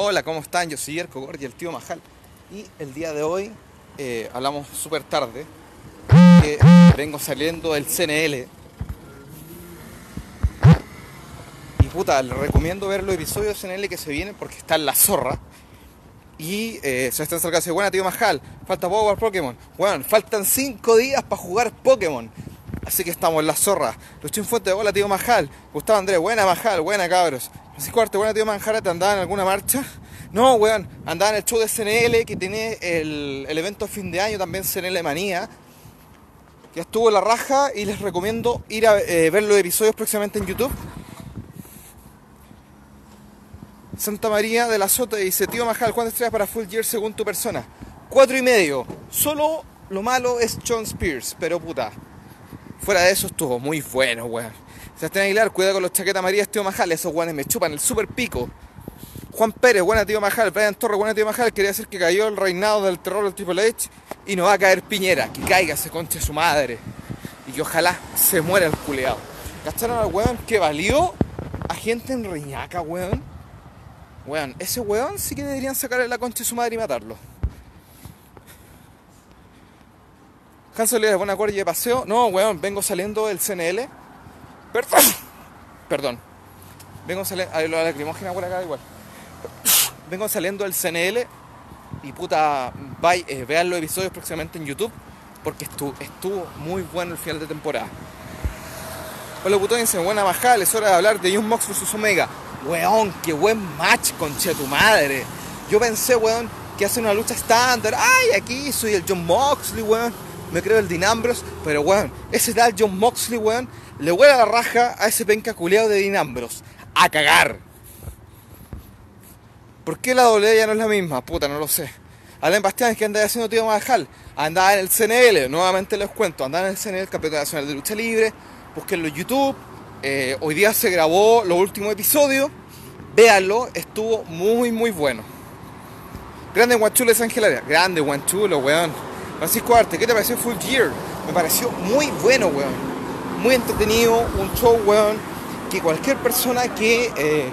Hola, ¿cómo están? Yo soy Yerko Gordi, el tío Majal. Y el día de hoy eh, hablamos súper tarde. Vengo saliendo del CNL. Y puta, les recomiendo ver los episodios de CNL que se vienen porque está en la zorra. Y eh, se están sacando buena tío Majal, falta poco para Pokémon. Bueno, faltan 5 días para jugar Pokémon. Así que estamos en la zorra. Luchín Fuente, hola tío Majal. Gustavo Andrés, buena Majal, buena cabros. Francisco Arte, buena tío Majal, ¿te andaba en alguna marcha? No, weón, andaba en el show de CNL que tiene el, el evento fin de año, también CNL Manía. Que estuvo en la raja y les recomiendo ir a eh, ver los episodios próximamente en YouTube. Santa María de la Sota dice, tío Majal, ¿cuántas estrellas para Full Gear según tu persona? Cuatro y medio. Solo lo malo es John Spears, pero puta. Fuera de eso estuvo muy bueno, weón. Sebastián Aguilar, cuidado con los chaquetas amarillas, tío Majal, esos weones me chupan el super pico. Juan Pérez, buena tío Majal, Brian Torres, buena tío Majal, quería decir que cayó el reinado del terror del Triple H y no va a caer Piñera, que caiga ese conche su madre. Y que ojalá se muera el culeado. ¿Cacharon al weón que valió a gente en Reñaca, weón? Weón, ese weón sí que deberían sacarle la concha de su madre y matarlo. Hanso Olivares, buena cuerda de paseo. No, weón, vengo saliendo del CNL. Perdón. Perdón. Vengo saliendo. Ahí lo lacrimógena. Vengo saliendo del CNL. Y puta, vai, eh, vean los episodios próximamente en YouTube. Porque estuvo, estuvo muy bueno el final de temporada. Hola putón, dice, buena majal, es hora de hablar de Young Mox vs Omega. Weón, qué buen match, conche tu madre. Yo pensé, weón, que hace una lucha estándar. Ay, aquí soy el John Moxley, weón. Me creo el Dean Ambrose. Pero, weón, ese tal John Moxley, weón, le huele la raja a ese penca culeado de Dean Ambrose. A cagar. ¿Por qué la doble ya no es la misma? Puta, no lo sé. Alain Bastián, ¿qué anda haciendo tío Majal? Andaba en el CNL, nuevamente les cuento. Andaba en el CNL, Campeonato Nacional de Lucha Libre. Búsquenlo en YouTube. Eh, hoy día se grabó los últimos episodios. Véanlo, estuvo muy, muy bueno. Grande Guanchulo de San Gelaria. Grande Guanchulo, weón. Francisco Arte, ¿qué te pareció Full Gear? Me pareció muy bueno, weón. Muy entretenido, un show, weón. Que cualquier persona que eh,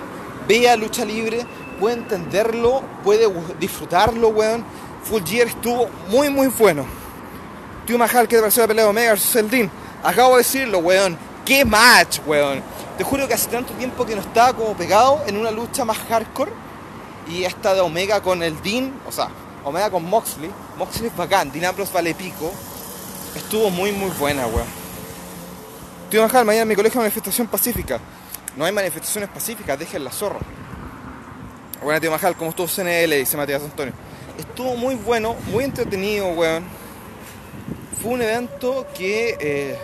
vea lucha libre puede entenderlo, puede disfrutarlo, weón. Full Gear estuvo muy, muy bueno. Tío Majal, ¿qué te pareció la pelea de Omega vs. Eldin? Acabo de decirlo, weón. ¡Qué match, weón! Te juro que hace tanto tiempo que no estaba como pegado en una lucha más hardcore. Y esta de Omega con el Dean, o sea, Omega con Moxley. Moxley es bacán, Dean vale pico. Estuvo muy, muy buena, weón. Tío Majal, mañana en mi colegio manifestación pacífica. No hay manifestaciones pacíficas, dejen la zorra. Buena, tío Majal, ¿cómo estuvo CNL? Dice Matías Antonio. Estuvo muy bueno, muy entretenido, weón. Fue un evento que eh,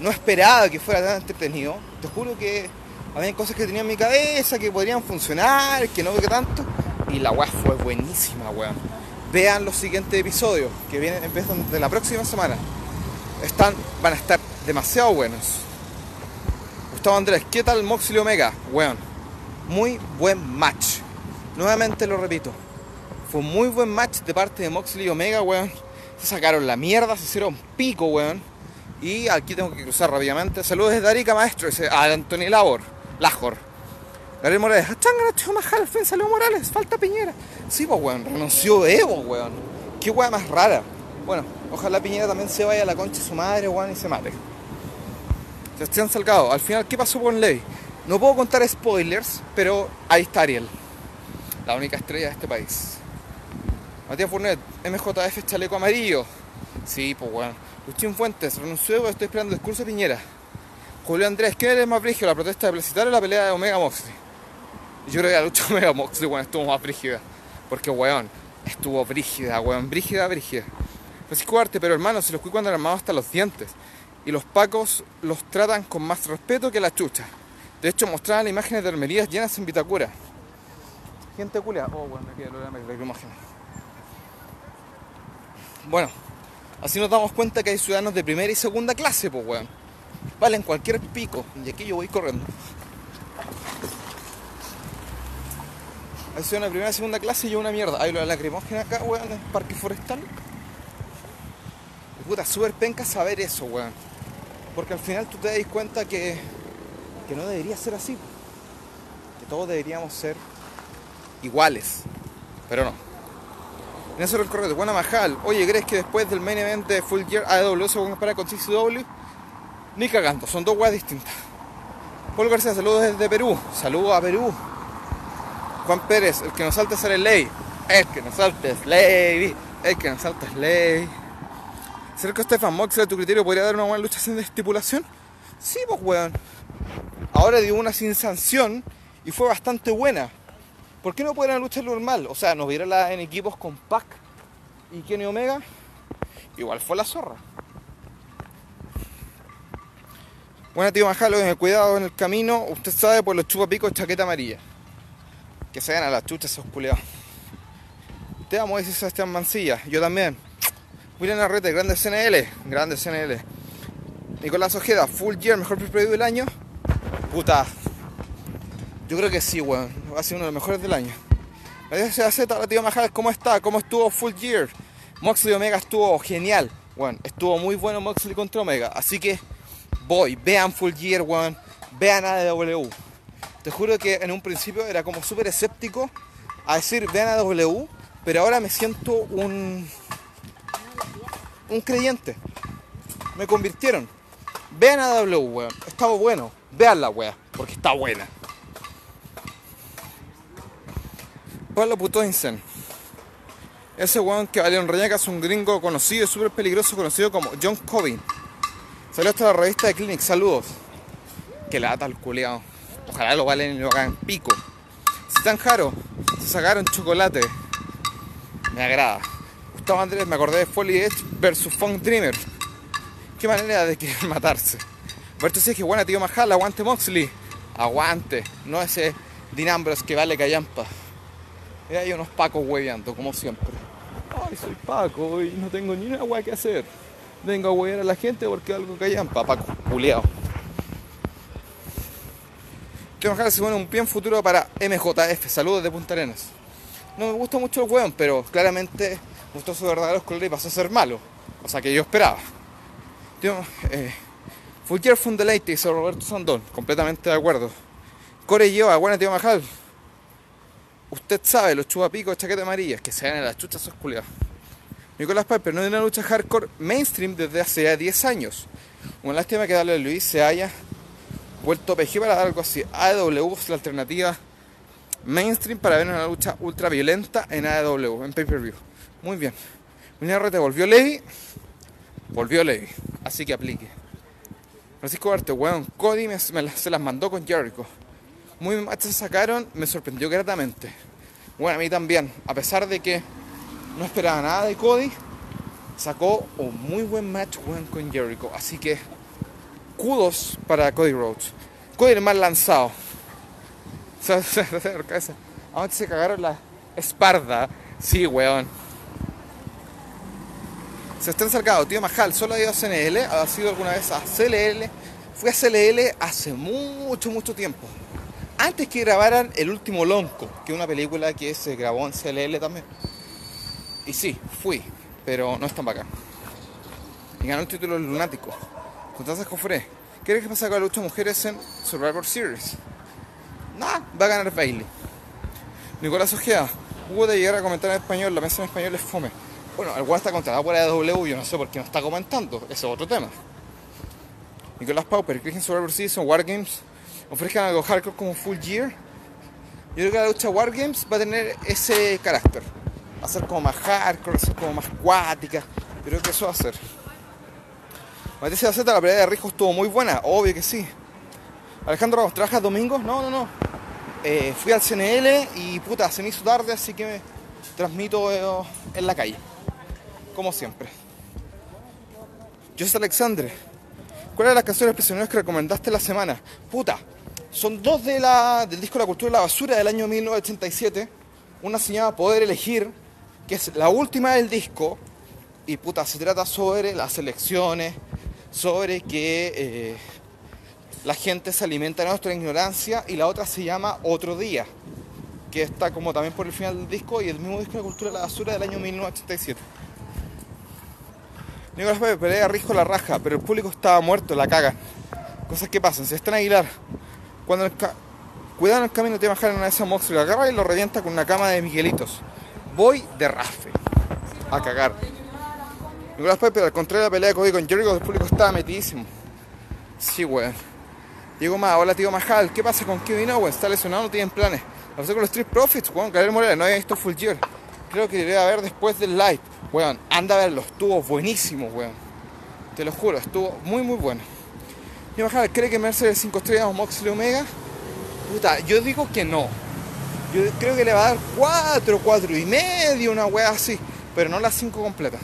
no esperaba que fuera tan entretenido. Te juro que había cosas que tenía en mi cabeza que podrían funcionar, que no que tanto. Y la weá fue buenísima, weón. Vean los siguientes episodios que vienen, empiezan de la próxima semana. Están, van a estar demasiado buenos. Gustavo Andrés, ¿qué tal Moxley Omega? Weón, muy buen match. Nuevamente lo repito. Fue un muy buen match de parte de Moxley y Omega, weón. Se sacaron la mierda, se hicieron pico, weón. Y aquí tengo que cruzar rápidamente. Saludos desde Arica, maestro. A Anthony Labor. Lajor. Gabriel Morales. Majal, salió Morales. Falta Piñera. Sí, pues, weón. Renunció Evo, weón. Qué weón más rara. Bueno, ojalá Piñera también se vaya a la concha de su madre, weón, y se mate. Sebastián Salgado. Al final, ¿qué pasó con Ley? No puedo contar spoilers, pero ahí está Ariel. La única estrella de este país. Matías Fournet. MJF chaleco amarillo. Sí, pues, weón. Luchín Fuentes, renunció, estoy esperando el discurso de Piñera. Julio Andrés, ¿quién es más brígido, la protesta de Plebiscitario o la pelea de Omega Moxley? Yo creo que la lucha de Omega Moxley, weón, estuvo más brígida. Porque, weón, estuvo brígida, weón, brígida, brígida. Francisco Arte, pero hermano, se los cuidan cuando armados hasta los dientes. Y los pacos los tratan con más respeto que la chucha. De hecho, mostraban imágenes de armerías llenas en Vitacura. Gente culia. Oh, bueno, aquí imagen. Bueno, Así nos damos cuenta que hay ciudadanos de primera y segunda clase, pues, weón. Valen cualquier pico. Y aquí yo voy corriendo. Hay ciudadanos de primera y segunda clase y yo una mierda. Hay la lacrimógena acá, weón, en el parque forestal. Puta, súper penca saber eso, weón. Porque al final tú te das cuenta que, que no debería ser así. Que todos deberíamos ser iguales. Pero no. En eso recorrido, buena Majal. Oye, ¿crees que después del main event de Full Gear AEW se puede comparar con CCW? Ni cagando, son dos weas distintas. Paul García, saludos desde Perú. Saludos a Perú. Juan Pérez, el que nos salta es el ley. El que nos salta es ley. El que nos salta es ley. ¿Será que Stefan Moxley, a tu criterio, podría dar una buena lucha sin estipulación? Sí, pues weón. Ahora dio una sin sanción y fue bastante buena. ¿Por qué no puede una lucha normal? O sea, nos viera en equipos con Pac y Kenny Omega. Igual fue la zorra. Bueno, tío Majalo, en el cuidado en el camino, usted sabe por los chupapicos chaqueta amarilla. Que se a las chuchas esos culiados. Te amo, dice Sebastián Mancilla. Yo también. William Arrete, grande CNL. Grande CNL. Nicolás Ojeda, Full Year, mejor preview del año. Puta. Yo creo que sí, weón. Va a ser uno de los mejores del año. Gracias Z, hola tío Majal, ¿cómo está? ¿Cómo estuvo Full Year? Moxley Omega estuvo genial. Bueno, estuvo muy bueno Moxley contra Omega. Así que voy, vean Full Gear, weón. Vean AEW. Te juro que en un principio era como súper escéptico a decir vean AEW, pero ahora me siento un. Un creyente. Me convirtieron. Vean AEW, weón. Estaba bueno. Vean la weá, porque está buena. Pablo Putoinsen. Ese weón que vale un Reñaca es un gringo conocido, súper peligroso, conocido como John Cobin. Salió hasta la revista de Clinic, saludos. Que lata el culeado. Ojalá lo valen y lo hagan pico. Si tan jaro, se sacaron chocolate. Me agrada. Gustavo Andrés, me acordé de Folly Edge versus Funk Dreamer. Qué manera de querer matarse. Berto que buena tío Majal, aguante Moxley. Aguante. No ese Dinambros que vale callampa. Y hay unos pacos hueveando, como siempre. Ay, soy Paco y no tengo ni una hueá que hacer. Vengo a huevear a la gente porque algo callampa, Paco, culeado. Tío Majal se pone un pie en futuro para MJF. Saludos de Punta Arenas. No me gusta mucho el hueón, pero claramente mostró sus verdaderos colores y pasó a ser malo. O sea que yo esperaba. Tío, eh, Full Year fue un deleite, dice Roberto Sandón. Completamente de acuerdo. Core lleva, buena tío Majal. Usted sabe, los chupapicos, chaqueta amarillas, que se dan en las chuchas esos culiados. Nicolás Piper no es una lucha hardcore mainstream desde hace ya 10 años. Una lástima que Dale Luis se haya vuelto PG para dar algo así. AEW es la alternativa mainstream para ver una lucha ultra violenta en AEW, en pay-per-view. Muy bien. RT volvió Levi. Volvió Levi. Así que aplique. Francisco Arte, weón. Cody se las mandó con Jericho. Muy mal se sacaron, me sorprendió gratamente. Bueno, a mí también. A pesar de que no esperaba nada de Cody, sacó un muy buen match weón, con Jericho. Así que, kudos para Cody Rhodes. Cody el más lanzado. Ahora se cagaron la espalda. Sí, weón. Se está encercado, tío Majal, solo ha ido a CNL, ha sido alguna vez a CLL. Fui a CLL hace mucho, mucho tiempo. Antes que grabaran El último Lonco, que es una película que se grabó en CLL también. Y sí, fui, pero no es tan bacán. Y ganó el título Lunático. Constanza Cofré. ¿Qué crees que pasa con la lucha de mujeres en Survivor Series? Nah, va a ganar Bailey. Nicolás Ojea. Hubo de llegar a comentar en español, la mesa en español es fome. Bueno, el weón está contratado por AEW, yo no sé por qué no está comentando, ese es otro tema. Nicolás Pauper, ¿crees que en Survivor Series Wargames ofrezcan algo hardcore como Full Gear? Yo creo que la lucha Wargames va a tener ese carácter. Va a ser como más hardcore, ser como más cuática. Yo creo que eso va a ser. Matías Z, la pelea de Rijo estuvo muy buena, obvio que sí. Alejandro Ramos, ¿trabajas domingos? No, no, no. Eh, fui al CNL y puta, se me hizo tarde, así que me transmito eh, en la calle. Como siempre. José Alexandre, ¿cuáles son las canciones prisioneros que recomendaste la semana? Puta, son dos de la, del disco La Cultura de la Basura del año 1987. Una se llama Poder Elegir, que es la última del disco. Y puta, se trata sobre las elecciones, sobre que eh, la gente se alimenta de nuestra ignorancia. Y la otra se llama Otro Día, que está como también por el final del disco y el mismo disco de La Cultura de la Basura del año 1987. Nicolás Pepe pelea Rijo la raja, pero el público estaba muerto, la caga. Cosas que pasan, se están Aguilar. Cuando el, Cuidado en el camino, te bajar en una de esas Moxley, lo agarra y lo revienta con una cama de Miguelitos. Voy de rafe. A cagar. Nicolás Piper, al contrario de la pelea de Cody con Jericho, el público estaba metidísimo. Sí, weón. Diego más, hola tío Majal, ¿qué pasa con Kevin Owens? ¿Está lesionado? ¿No tienen planes? Lo pasé con los Street Profits, weón, Gabriel Morales, no había visto Full Gear. Creo que iré a ver después del live. Weón, anda a verlo, estuvo buenísimo, weón. Te lo juro, estuvo muy muy bueno. Tío Majal, ¿cree que Mercedes 5 estrellas o Moxley Omega? Puta, yo digo que no. Yo creo que le va a dar 4, 4 y medio, una wea así. Pero no las 5 completas.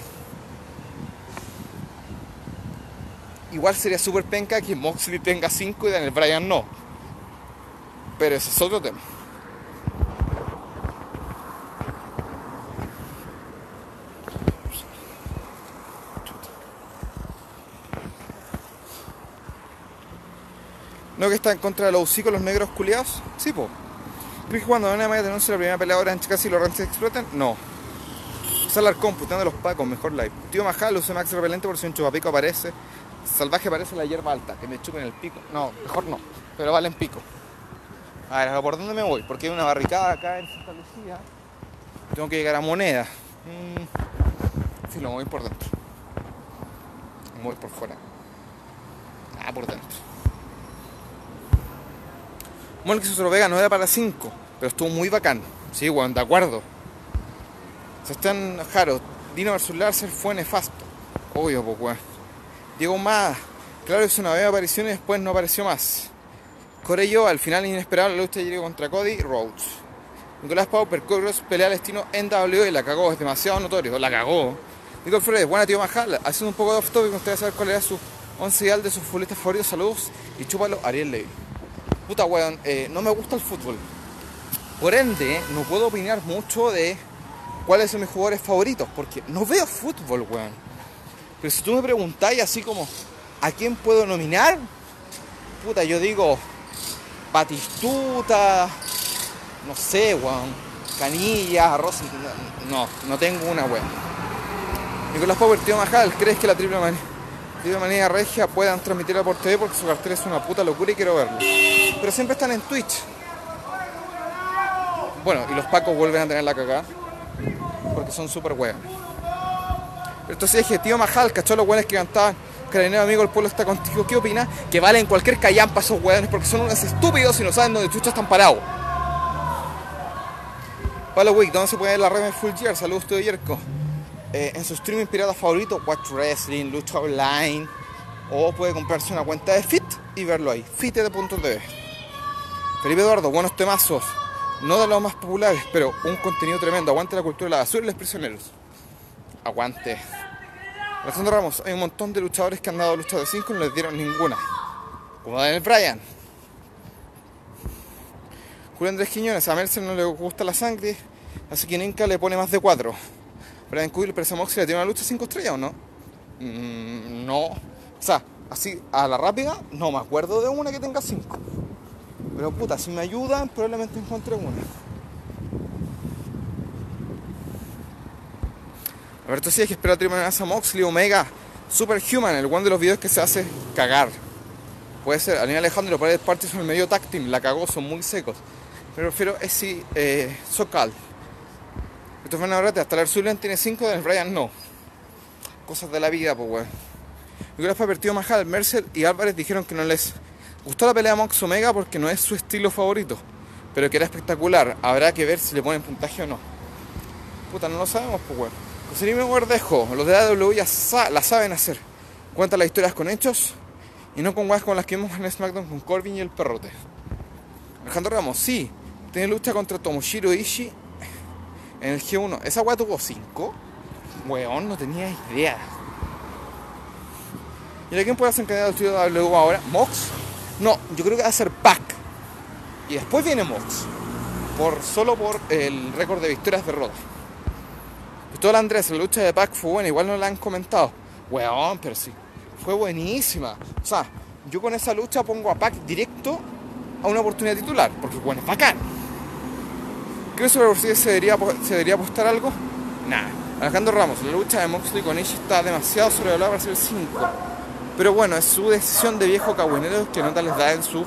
Igual sería súper penca que Moxley tenga 5 y Daniel Bryan no. Pero ese es otro tema. ¿No que está en contra de los hocicos los negros culiados? Sí, po. ¿Crees que cuando van a denuncia la primera peleadora en casi los ranches explotan? No. Salar computando los pacos, mejor live. Tío Majal, usa Max repelente por si un chupapico aparece. Salvaje parece la hierba alta, que me chupen el pico. No, mejor no, pero vale en pico. A ver, ¿por dónde me voy? Porque hay una barricada acá en Santa Lucía. Tengo que llegar a Moneda. Mm. Sí, lo voy por dentro. Me voy por fuera. Ah, por dentro. Monix Vega no era para 5, pero estuvo muy bacán. Sí, bueno, de acuerdo. Se están Jaro. Dino vs Larser fue nefasto. Obvio, pues, weón. Diego más. Claro, hizo una vez aparición y después no apareció más. Corello, al final inesperado, la lucha llegó contra Cody Rhodes. Nicolás Pauper, Cross pelea al destino en W y la cagó, es demasiado notorio, la cagó. Nicole Flores, buena tío Majal, haciendo un poco de off topic, me gustaría saber cuál era su once ideal de sus futbolistas favoritos, saludos y chúpalo, Ariel Levy. Puta weón, eh, no me gusta el fútbol. Por ende, no puedo opinar mucho de cuáles son mis jugadores favoritos, porque no veo fútbol, weón. Pero si tú me preguntáis así como, ¿a quién puedo nominar? Puta, yo digo, Batistuta, no sé, weón, Canilla, Rossi, no, no tengo una, weón. Nicolás Power, tío Majal, ¿crees que la triple manía, triple manía regia puedan transmitirla por TV? Porque su cartel es una puta locura y quiero verlo. Pero siempre están en Twitch. Bueno, y los pacos vuelven a tener la cagada. Porque son súper. Pero entonces dije, tío Majal, cachó los weones que cantaban. Carabinero amigo, el pueblo está contigo. ¿Qué opina? Que valen cualquier callampa esos weones porque son unos estúpidos y no saben dónde chucha están parados. Pablo Wick, ¿dónde se puede ver la red de Full Gear? Saludos, tío Yerko. Eh, en su streaming pirata favorito, Watch Wrestling, Lucha Online. O puede comprarse una cuenta de Fit y verlo ahí. Fite.tv. Felipe Eduardo, buenos temazos. No de los más populares, pero un contenido tremendo. Aguante la cultura de la basura y los prisioneros. Aguante. Alejandro Ramos, hay un montón de luchadores que han dado luchas de 5 y no les dieron ninguna. Como Daniel Bryan. Julio Andrés Quiñones, a Mercer no le gusta la sangre, así que Inca le pone más de 4. Brian Coyle, pero esa Moxley tiene una lucha 5 estrellas o no? Mm, no. O sea, así a la rápida, no me acuerdo de una que tenga 5. Pero puta, si me ayudan, probablemente encuentre una. Alberto sí es que espera triple amenaza Moxley, Omega, Superhuman, el one de los videos que se hace cagar. Puede ser, Alina Alejandro, Paredes Party son el medio team, la cagó, son muy secos. Pero prefiero ese eh, Socal. Esto fue una verdad, hasta el Zulian tiene 5, del Brian no. Cosas de la vida, pues weón. Nicolás Papertido Majal, Mercer y Álvarez dijeron que no les gustó la pelea de Mox Omega porque no es su estilo favorito, pero que era espectacular. Habrá que ver si le ponen puntaje o no. Puta, no lo sabemos, pues weón. Nime Guardejo, los de AW ya la saben hacer. Cuentan las historias con hechos y no con guas como las que vimos en SmackDown con Corbin y el perrote. Alejandro Ramos, sí, tiene lucha contra Tomoshiro Ishii en el G1. ¿Esa weá tuvo 5? Weón, no tenía idea. ¿Y de quién puede hacer candidato al estudio de W ahora? ¿Mox? No, yo creo que va a ser Pac. Y después viene Mox. Por, solo por el récord de victorias de Roda. Todo Andrés, la lucha de Pac fue buena, igual no la han comentado. Weón, pero sí. Fue buenísima. O sea, yo con esa lucha pongo a Pac directo a una oportunidad titular, porque bueno, es bacán. ¿Crees que se debería, se debería apostar algo? Nada. Alejandro Ramos, la lucha de Moxley con Ishii está demasiado sobrevalorada para ser el 5. Pero bueno, es su decisión de viejo cagüinero que nota les da en su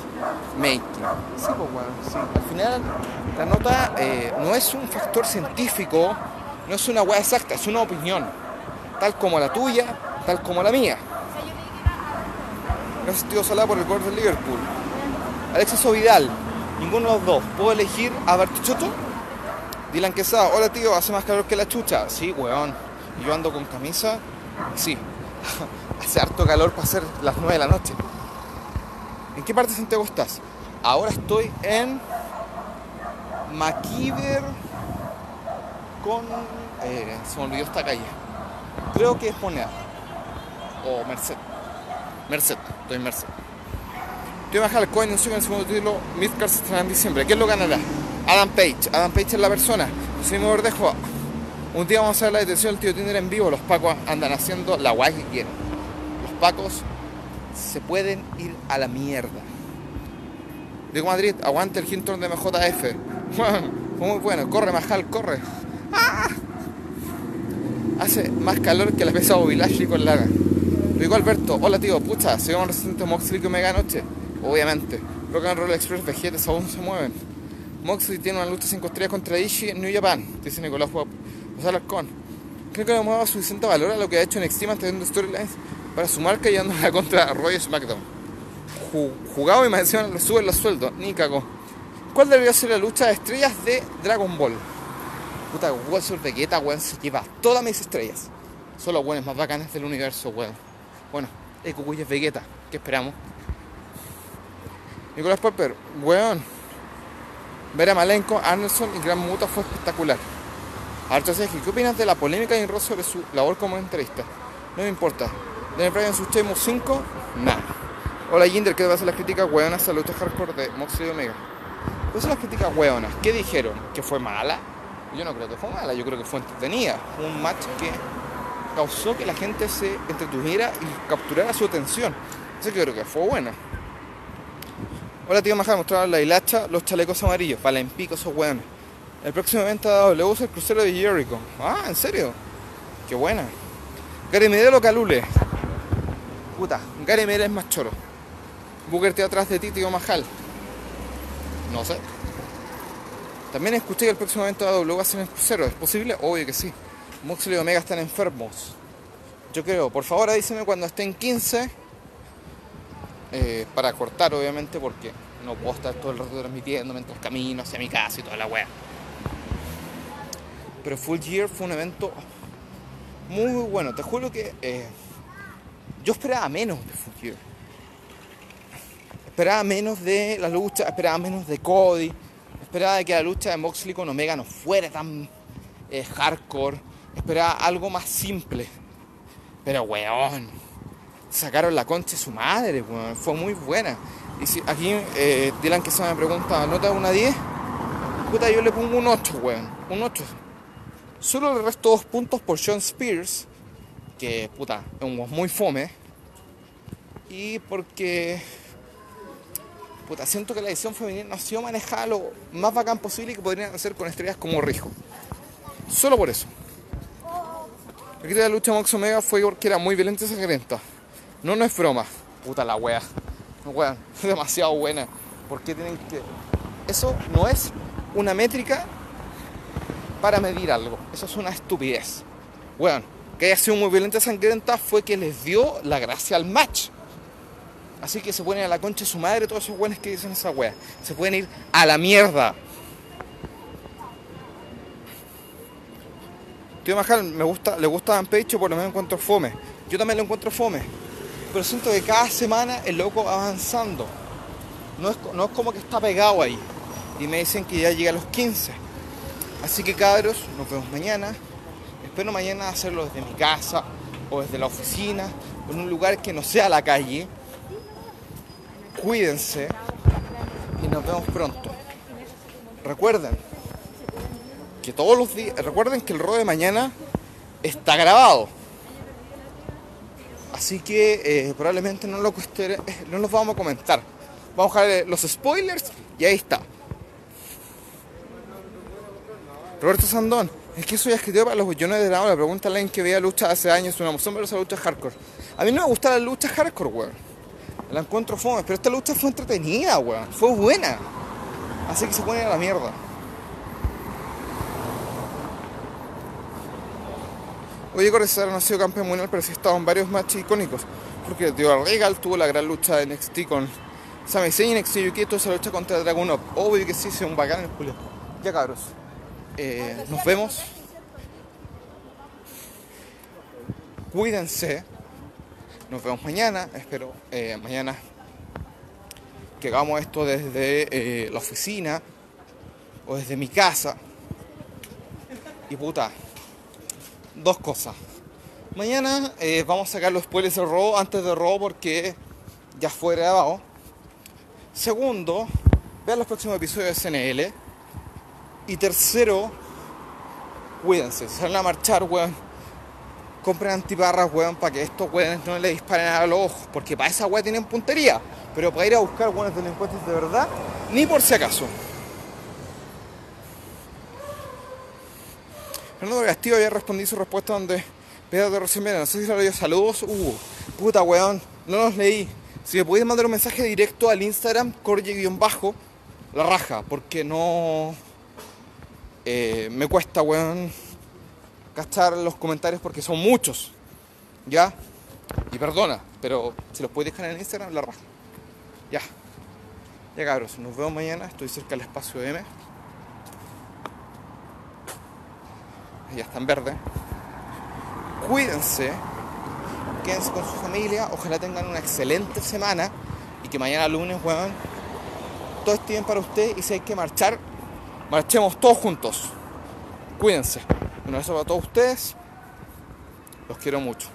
Matchmaking. Sí, pues bueno, sí. Al final, la nota eh, no es un factor científico, no es una weá exacta, es una opinión. Tal como la tuya, tal como la mía. Gracias, tío Salá, por el gol del Liverpool. Alexis o Vidal, ninguno de los dos. ¿Puedo elegir a Bartichotto? Dylan Quesada, hola tío, hace más calor que la chucha. Sí, weón. Y yo ando con camisa. Sí, hace harto calor para ser las 9 de la noche. ¿En qué parte de Santiago estás? Ahora estoy en Maquiver con... Eh, se me olvidó esta calle. Creo que es Moneda. O Merced. Merced, estoy en Merced. Tío Majal, Coin en el segundo título, Midcard se estará en diciembre. ¿Quién lo ganará? Adam Page. Adam Page es la persona. José Verdejo. Un día vamos a ver la detención del tío Tinder en vivo. Los pacos andan haciendo la guay que quieren. Pacos se pueden ir a la mierda. Diego Madrid, aguante el Hinton de MJF. Fue muy bueno. Corre, Majal, corre. ¡Ah! Hace más calor que la pesa Bobby con Lara. Digo Alberto, hola tío, pucha, sigamos resistente Moxley que Mega Noche. Obviamente. Rock and Roll Express, Vegetas aún se mueven. Moxley tiene una lucha 5 estrellas contra Ishii en New Japan, dice Nicolás José Alarcón. Creo que hemos dado suficiente valor a lo que ha hecho en Extreme teniendo storylines para su marca y la contra Roy SmackDown. Jugado y más encima le suben los sueldos, ni cago. ¿Cuál debería ser la lucha de estrellas de Dragon Ball? Puta, Walter Vegeta, weón, se lleva todas mis estrellas. Son los weones más bacanes del universo, weón. Bueno, Ekukuy es Vegeta, ¿qué esperamos? Nicolás Popper, weón. Ver a Malenko, Anderson y Gran Muta fue espectacular. Archer ¿qué opinas de la polémica de Ross sobre su labor como entrevista? No me importa. Daniel Bryan sus 5? Nada. Hola Jinder, ¿qué te pasa las críticas weonas a lucha hardcore de Moxley Omega? ¿Qué son las críticas weonas? ¿Qué dijeron? ¿Que fue mala? Yo no creo que fue mala, yo creo que fue entretenida. Un match que causó que la gente se entretuviera y capturara su atención. Así que creo que fue buena. Hola tío Maja, mostrar la hilacha, los chalecos amarillos, para en pico esos weones. El próximo evento de W es el crucero de Jericho. Ah, ¿en serio? Qué buena. Gary Medel o Calule. Puta, Gary es más choro. Booker te atrás de ti, tío Majal. No sé. También escuché que el próximo evento de W va a ser en crucero. ¿Es posible? Obvio que sí. Moxley y Omega están enfermos. Yo creo. Por favor, avíseme cuando estén 15. Eh, para cortar, obviamente, porque no puedo estar todo el rato transmitiendo mientras camino hacia mi casa y toda la wea. Pero Full Year fue un evento muy, muy bueno. Te juro que eh, yo esperaba menos de Year. Esperaba menos de la lucha, esperaba menos de Cody. Esperaba que la lucha de Moxley con Omega no fuera tan eh, hardcore. Esperaba algo más simple. Pero weón, sacaron la concha de su madre, weón. Fue muy buena. Y si aquí eh, Dylan que se me pregunta, ¿nota una 10? Puta, yo le pongo un 8, weón. Un 8. Solo le resto dos puntos por Sean Spears, que puta, es un muy fome. Y porque puta, siento que la edición femenina no ha sido manejada lo más bacán posible y que podrían hacer con estrellas como Rijo. Solo por eso. La de la lucha Mox Omega fue porque era muy violenta y sangrienta. No, no es broma. Puta la wea. Wea, demasiado buena. porque tienen que.? Eso no es una métrica para medir algo. Eso es una estupidez. Bueno, que haya sido muy violenta y sangrienta fue que les dio la gracia al match. Así que se ponen a la concha de su madre todos esos buenos que dicen esa wea. Se pueden ir a la mierda. Tío Majal, me gusta, le gusta Dan Pecho, por lo menos encuentro fome. Yo también lo encuentro fome. Pero siento que cada semana el loco va avanzando. No es, no es como que está pegado ahí. Y me dicen que ya llega a los 15. Así que cabros, nos vemos mañana. Espero mañana hacerlo desde mi casa o desde la oficina, en un lugar que no sea la calle. Cuídense y nos vemos pronto. Recuerden que todos los días, recuerden que el rol de mañana está grabado. Así que eh, probablemente no lo, no los vamos a comentar. Vamos a dejar los spoilers y ahí está. Roberto Sandón, es que soy escritor para los billones de la ola. Pregúntale en que veía lucha hace años, una emoción ver esa lucha hardcore. A mí no me gusta la lucha hardcore, weón. La encuentro fome, pero esta lucha fue entretenida, weón. Fue buena. Así que se pone a la mierda. Oye, Corezar no ha sido campeón mundial, pero sí ha estado en varios matches icónicos. Porque Tío Regal tuvo la gran lucha de NXT con Sami Zayn y NXT UK, toda esa lucha contra Dragon Up. Obvio que sí, es un bacán el Julio. Ya cabros. Eh, nos vemos. Cuídense. Nos vemos mañana. Espero eh, mañana que hagamos esto desde eh, la oficina o desde mi casa. Y puta, dos cosas. Mañana vamos a sacar los spoilers del robo antes de robo porque ya fue grabado. Segundo, vean los próximos episodios de SNL. Y tercero, cuídense, salen a marchar, weón. Compren antiparras, weón, para que estos weones no le disparen a los ojos. Porque para esa weón tienen puntería. Pero para ir a buscar buenos delincuentes de verdad, ni por si acaso. Fernando Castillo había respondido su respuesta donde Pedro de recién. No sé si lo dio saludos. Uh, puta weón, no los leí. Si me podéis mandar un mensaje directo al Instagram, corye-bajo, la raja, porque no. Eh, me cuesta, weón, cachar los comentarios porque son muchos. ¿Ya? Y perdona, pero si los podéis dejar en Instagram, la raja. Ya. Ya cabros, nos vemos mañana. Estoy cerca del espacio M. Ya está en verde. Cuídense. Quédense con su familia. Ojalá tengan una excelente semana. Y que mañana lunes, weón, todo esté bien para usted. Y si hay que marchar, marchemos todos juntos. Cuídense. Un abrazo para todos ustedes. Los quiero mucho.